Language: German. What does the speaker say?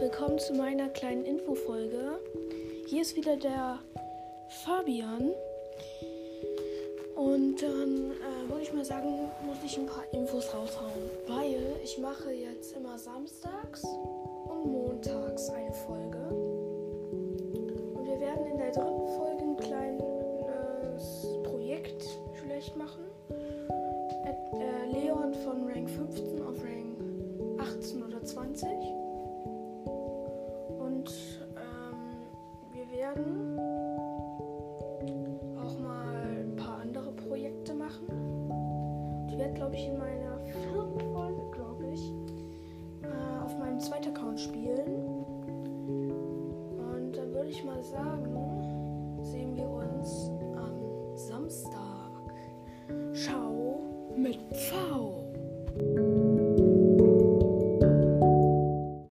willkommen zu meiner kleinen Infofolge. Hier ist wieder der Fabian. Und dann äh, würde ich mal sagen, muss ich ein paar Infos raushauen. Weil ich mache jetzt immer samstags und montags eine Folge. Und wir werden in der dritten Folge ein kleines Projekt vielleicht machen. Äh, Leon von Rank 15 auf Rank Ich werde, glaube ich, in meiner vierten Folge, glaube ich, äh, auf meinem zweiten Account spielen. Und dann würde ich mal sagen, sehen wir uns am Samstag. Ciao mit V.